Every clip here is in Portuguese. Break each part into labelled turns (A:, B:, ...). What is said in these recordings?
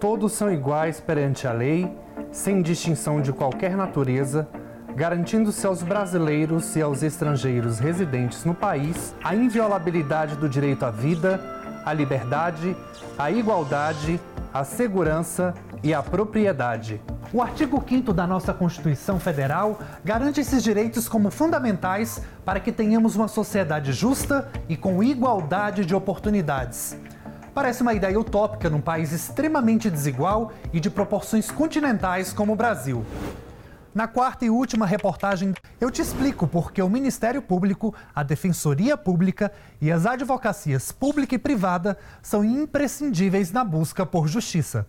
A: Todos são iguais perante a lei, sem distinção de qualquer natureza, garantindo-se aos brasileiros e aos estrangeiros residentes no país a inviolabilidade do direito à vida, à liberdade, à igualdade, à segurança e à propriedade.
B: O artigo 5 da nossa Constituição Federal garante esses direitos como fundamentais para que tenhamos uma sociedade justa e com igualdade de oportunidades. Parece uma ideia utópica num país extremamente desigual e de proporções continentais como o Brasil. Na quarta e última reportagem, eu te explico por que o Ministério Público, a Defensoria Pública e as advocacias pública e privada são imprescindíveis na busca por justiça.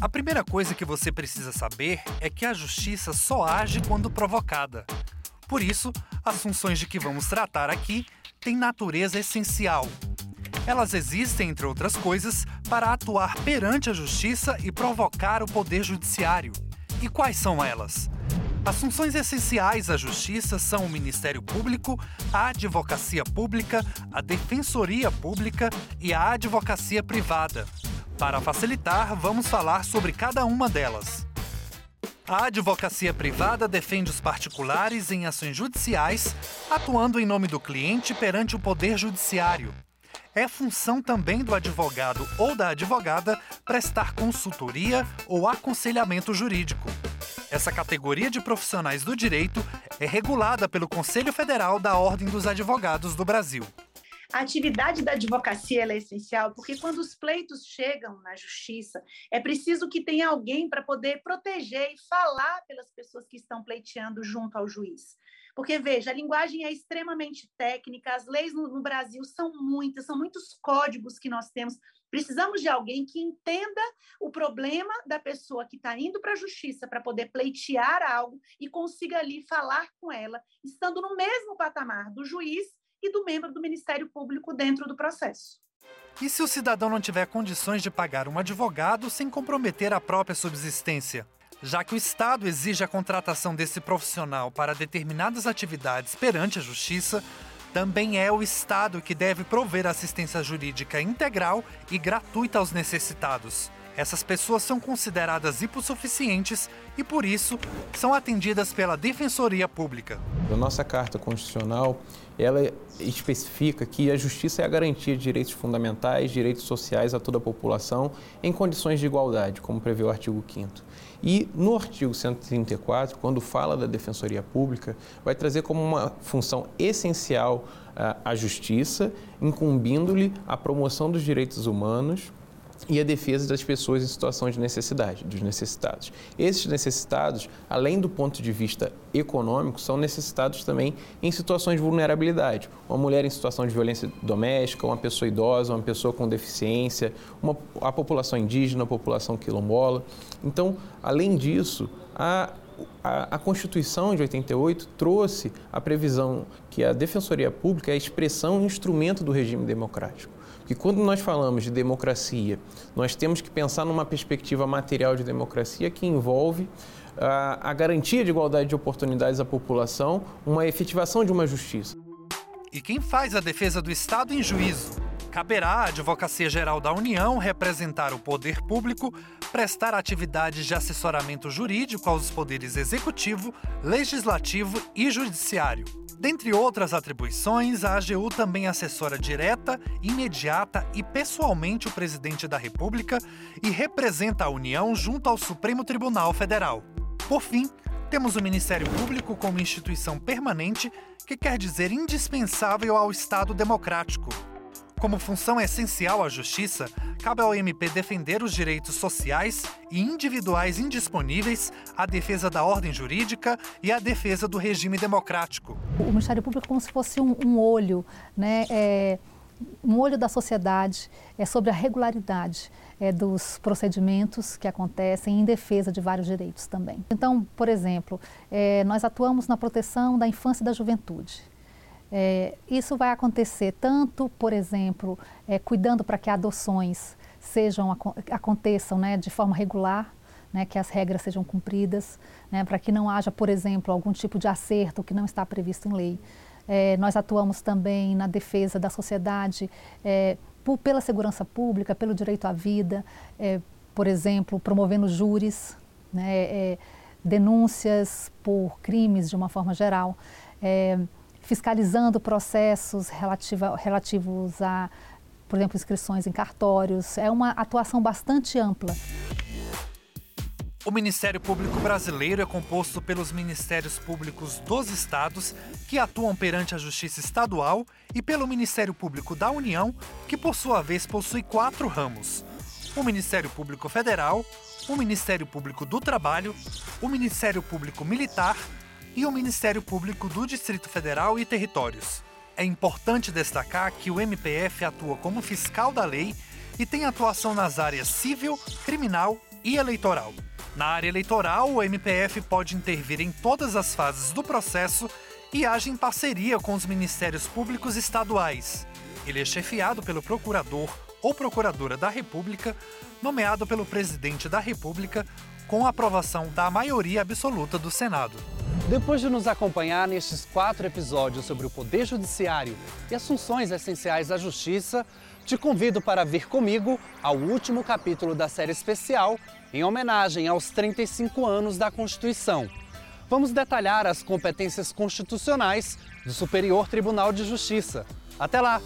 C: A primeira coisa que você precisa saber é que a justiça só age quando provocada. Por isso, as funções de que vamos tratar aqui têm natureza essencial. Elas existem, entre outras coisas, para atuar perante a justiça e provocar o poder judiciário. E quais são elas? As funções essenciais à justiça são o Ministério Público, a Advocacia Pública, a Defensoria Pública e a Advocacia Privada. Para facilitar, vamos falar sobre cada uma delas. A advocacia privada defende os particulares em ações judiciais, atuando em nome do cliente perante o Poder Judiciário. É função também do advogado ou da advogada prestar consultoria ou aconselhamento jurídico. Essa categoria de profissionais do direito é regulada pelo Conselho Federal da Ordem dos Advogados do Brasil.
D: A atividade da advocacia é essencial porque quando os pleitos chegam na justiça, é preciso que tenha alguém para poder proteger e falar pelas pessoas que estão pleiteando junto ao juiz. Porque, veja, a linguagem é extremamente técnica, as leis no, no Brasil são muitas, são muitos códigos que nós temos. Precisamos de alguém que entenda o problema da pessoa que está indo para a justiça para poder pleitear algo e consiga ali falar com ela, estando no mesmo patamar do juiz e do membro do Ministério Público dentro do processo.
C: E se o cidadão não tiver condições de pagar um advogado sem comprometer a própria subsistência? Já que o Estado exige a contratação desse profissional para determinadas atividades perante a Justiça, também é o Estado que deve prover assistência jurídica integral e gratuita aos necessitados. Essas pessoas são consideradas hipossuficientes e, por isso, são atendidas pela Defensoria Pública.
E: A nossa Carta Constitucional ela especifica que a justiça é a garantia de direitos fundamentais, direitos sociais a toda a população em condições de igualdade, como prevê o artigo 5 e no artigo 134, quando fala da Defensoria Pública, vai trazer como uma função essencial ah, a justiça, incumbindo-lhe a promoção dos direitos humanos, e a defesa das pessoas em situação de necessidade, dos necessitados. Esses necessitados, além do ponto de vista econômico, são necessitados também em situações de vulnerabilidade. Uma mulher em situação de violência doméstica, uma pessoa idosa, uma pessoa com deficiência, uma, a população indígena, a população quilombola. Então, além disso, a a, a, Constituição de 88 trouxe a previsão que a Defensoria Pública é a expressão e instrumento do regime democrático. E quando nós falamos de democracia, nós temos que pensar numa perspectiva material de democracia que envolve a, a garantia de igualdade de oportunidades à população, uma efetivação de uma justiça.
C: E quem faz a defesa do Estado em juízo? Caberá à Advocacia Geral da União representar o poder público, prestar atividades de assessoramento jurídico aos poderes executivo, legislativo e judiciário. Dentre outras atribuições, a AGU também assessora direta, imediata e pessoalmente o presidente da República e representa a União junto ao Supremo Tribunal Federal. Por fim, temos o Ministério Público como instituição permanente, que quer dizer indispensável ao Estado democrático. Como função essencial à justiça, cabe ao MP defender os direitos sociais e individuais indisponíveis, a defesa da ordem jurídica e a defesa do regime democrático.
F: O Ministério Público é como se fosse um, um olho, né? É, um olho da sociedade é sobre a regularidade é, dos procedimentos que acontecem em defesa de vários direitos também. Então, por exemplo, é, nós atuamos na proteção da infância e da juventude. É, isso vai acontecer tanto, por exemplo, é, cuidando para que adoções sejam aconteçam né, de forma regular, né, que as regras sejam cumpridas, né, para que não haja, por exemplo, algum tipo de acerto que não está previsto em lei. É, nós atuamos também na defesa da sociedade é, por, pela segurança pública, pelo direito à vida, é, por exemplo, promovendo júris, né, é, denúncias por crimes de uma forma geral, fiscalizando processos relativa, relativos a, por exemplo, inscrições em cartórios. É uma atuação bastante ampla.
C: O Ministério Público Brasileiro é composto pelos Ministérios Públicos dos Estados, que atuam perante a Justiça Estadual, e pelo Ministério Público da União, que por sua vez possui quatro ramos: o Ministério Público Federal, o Ministério Público do Trabalho, o Ministério Público Militar e o Ministério Público do Distrito Federal e Territórios. É importante destacar que o MPF atua como fiscal da lei e tem atuação nas áreas civil, criminal e eleitoral. Na área eleitoral, o MPF pode intervir em todas as fases do processo e age em parceria com os ministérios públicos estaduais. Ele é chefiado pelo procurador ou procuradora da República, nomeado pelo presidente da República, com aprovação da maioria absoluta do Senado.
B: Depois de nos acompanhar nestes quatro episódios sobre o Poder Judiciário e as funções essenciais da Justiça, te convido para vir comigo ao último capítulo da série especial em homenagem aos 35 anos da Constituição. Vamos detalhar as competências constitucionais do Superior Tribunal de Justiça. Até lá!